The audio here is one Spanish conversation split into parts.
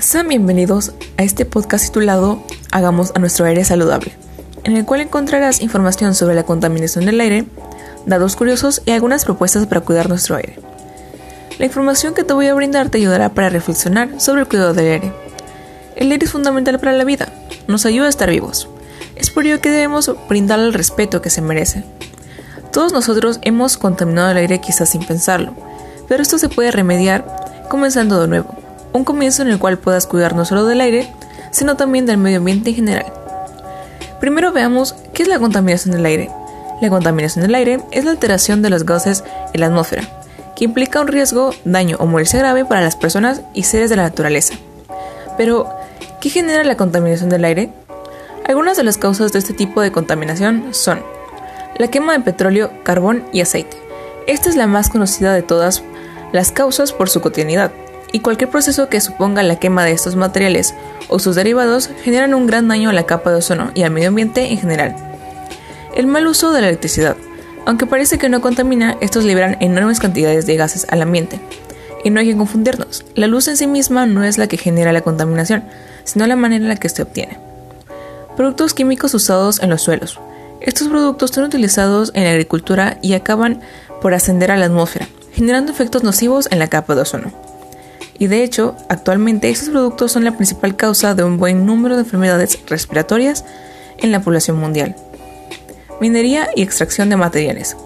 Sean bienvenidos a este podcast titulado Hagamos a nuestro aire saludable, en el cual encontrarás información sobre la contaminación del aire, datos curiosos y algunas propuestas para cuidar nuestro aire. La información que te voy a brindar te ayudará para reflexionar sobre el cuidado del aire. El aire es fundamental para la vida, nos ayuda a estar vivos. Es por ello que debemos brindarle el respeto que se merece. Todos nosotros hemos contaminado el aire quizás sin pensarlo, pero esto se puede remediar comenzando de nuevo un comienzo en el cual puedas cuidar no solo del aire, sino también del medio ambiente en general. Primero veamos qué es la contaminación del aire. La contaminación del aire es la alteración de los gases en la atmósfera, que implica un riesgo, daño o muerte grave para las personas y seres de la naturaleza. Pero, ¿qué genera la contaminación del aire? Algunas de las causas de este tipo de contaminación son la quema de petróleo, carbón y aceite. Esta es la más conocida de todas las causas por su cotidianidad, y cualquier proceso que suponga la quema de estos materiales o sus derivados generan un gran daño a la capa de ozono y al medio ambiente en general. El mal uso de la electricidad. Aunque parece que no contamina, estos liberan enormes cantidades de gases al ambiente. Y no hay que confundirnos, la luz en sí misma no es la que genera la contaminación, sino la manera en la que se obtiene. Productos químicos usados en los suelos. Estos productos son utilizados en la agricultura y acaban por ascender a la atmósfera, generando efectos nocivos en la capa de ozono y de hecho, actualmente estos productos son la principal causa de un buen número de enfermedades respiratorias en la población mundial. Minería y extracción de materiales.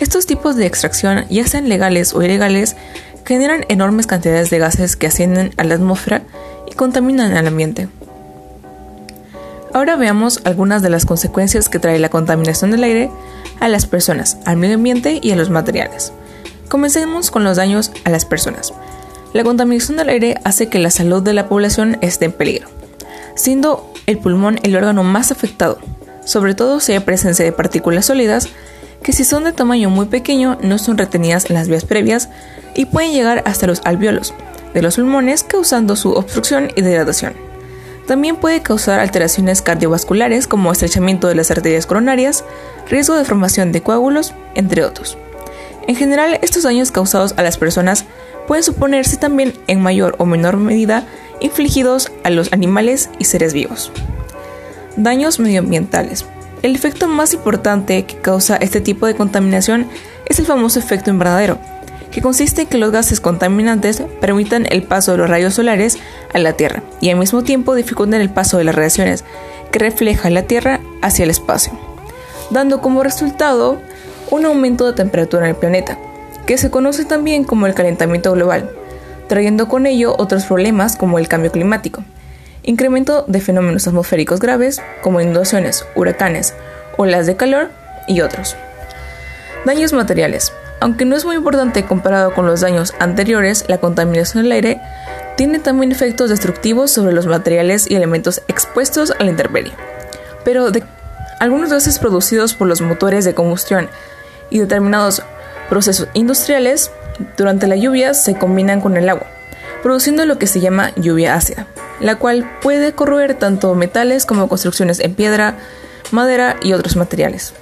Estos tipos de extracción, ya sean legales o ilegales, generan enormes cantidades de gases que ascienden a la atmósfera y contaminan el ambiente. Ahora veamos algunas de las consecuencias que trae la contaminación del aire a las personas, al medio ambiente y a los materiales. Comencemos con los daños a las personas. La contaminación del aire hace que la salud de la población esté en peligro, siendo el pulmón el órgano más afectado, sobre todo si hay presencia de partículas sólidas que si son de tamaño muy pequeño no son retenidas en las vías previas y pueden llegar hasta los alveolos de los pulmones causando su obstrucción y degradación. También puede causar alteraciones cardiovasculares como estrechamiento de las arterias coronarias, riesgo de formación de coágulos, entre otros. En general, estos daños causados a las personas pueden suponerse también en mayor o menor medida infligidos a los animales y seres vivos. Daños medioambientales. El efecto más importante que causa este tipo de contaminación es el famoso efecto invernadero, que consiste en que los gases contaminantes permitan el paso de los rayos solares a la Tierra y al mismo tiempo dificultan el paso de las radiaciones que refleja la Tierra hacia el espacio, dando como resultado un aumento de temperatura en el planeta, que se conoce también como el calentamiento global, trayendo con ello otros problemas como el cambio climático, incremento de fenómenos atmosféricos graves como inundaciones, huracanes, olas de calor y otros. Daños materiales. Aunque no es muy importante comparado con los daños anteriores, la contaminación del aire tiene también efectos destructivos sobre los materiales y elementos expuestos a la intemperie. Pero de algunos gases producidos por los motores de combustión y determinados procesos industriales, durante la lluvia se combinan con el agua, produciendo lo que se llama lluvia ácida, la cual puede corroer tanto metales como construcciones en piedra, madera y otros materiales.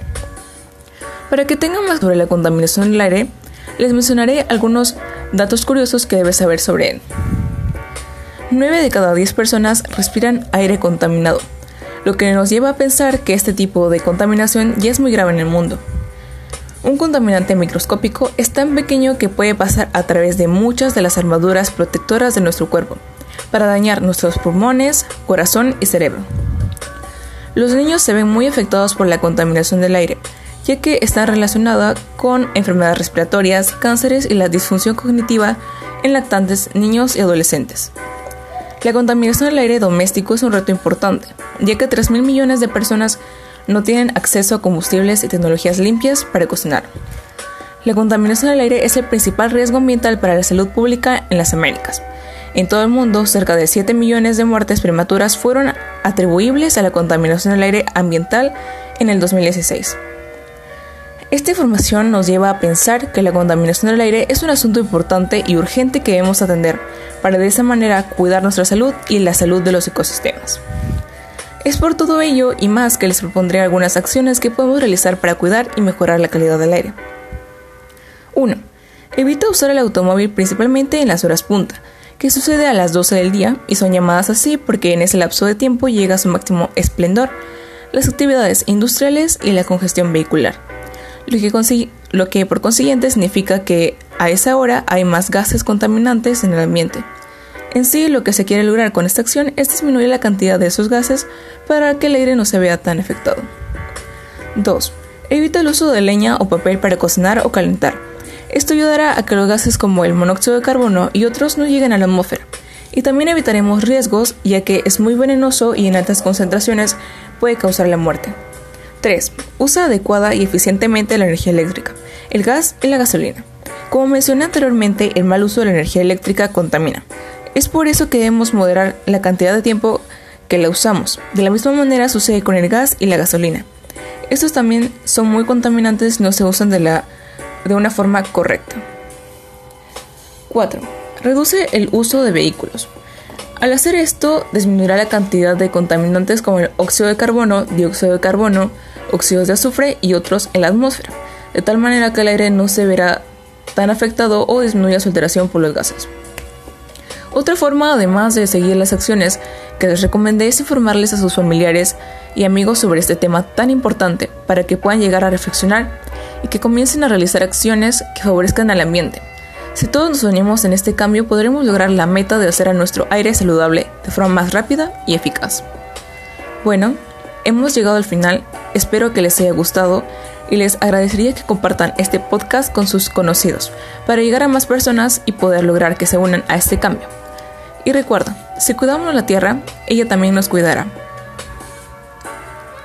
Para que tengan más sobre la contaminación del aire, les mencionaré algunos datos curiosos que debes saber sobre él. 9 de cada 10 personas respiran aire contaminado, lo que nos lleva a pensar que este tipo de contaminación ya es muy grave en el mundo. Un contaminante microscópico es tan pequeño que puede pasar a través de muchas de las armaduras protectoras de nuestro cuerpo, para dañar nuestros pulmones, corazón y cerebro. Los niños se ven muy afectados por la contaminación del aire, ya que está relacionada con enfermedades respiratorias, cánceres y la disfunción cognitiva en lactantes, niños y adolescentes. La contaminación del aire doméstico es un reto importante, ya que 3.000 millones de personas no tienen acceso a combustibles y tecnologías limpias para cocinar. La contaminación del aire es el principal riesgo ambiental para la salud pública en las Américas. En todo el mundo, cerca de 7 millones de muertes prematuras fueron atribuibles a la contaminación del aire ambiental en el 2016. Esta información nos lleva a pensar que la contaminación del aire es un asunto importante y urgente que debemos atender para de esa manera cuidar nuestra salud y la salud de los ecosistemas. Es por todo ello y más que les propondré algunas acciones que podemos realizar para cuidar y mejorar la calidad del aire. 1. Evita usar el automóvil principalmente en las horas punta, que sucede a las 12 del día y son llamadas así porque en ese lapso de tiempo llega a su máximo esplendor las actividades industriales y la congestión vehicular, lo que, lo que por consiguiente significa que a esa hora hay más gases contaminantes en el ambiente. En sí, lo que se quiere lograr con esta acción es disminuir la cantidad de esos gases para que el aire no se vea tan afectado. 2. Evita el uso de leña o papel para cocinar o calentar. Esto ayudará a que los gases como el monóxido de carbono y otros no lleguen a la atmósfera. Y también evitaremos riesgos ya que es muy venenoso y en altas concentraciones puede causar la muerte. 3. Usa adecuada y eficientemente la energía eléctrica, el gas y la gasolina. Como mencioné anteriormente, el mal uso de la energía eléctrica contamina. Es por eso que debemos moderar la cantidad de tiempo que la usamos. De la misma manera sucede con el gas y la gasolina. Estos también son muy contaminantes no se usan de, la, de una forma correcta. 4. Reduce el uso de vehículos. Al hacer esto, disminuirá la cantidad de contaminantes como el óxido de carbono, dióxido de carbono, óxidos de azufre y otros en la atmósfera, de tal manera que el aire no se verá tan afectado o disminuya su alteración por los gases. Otra forma, además de seguir las acciones que les recomendé, es informarles a sus familiares y amigos sobre este tema tan importante para que puedan llegar a reflexionar y que comiencen a realizar acciones que favorezcan al ambiente. Si todos nos unimos en este cambio, podremos lograr la meta de hacer a nuestro aire saludable de forma más rápida y eficaz. Bueno, hemos llegado al final, espero que les haya gustado y les agradecería que compartan este podcast con sus conocidos para llegar a más personas y poder lograr que se unan a este cambio. Y recuerda, si cuidamos la tierra, ella también nos cuidará.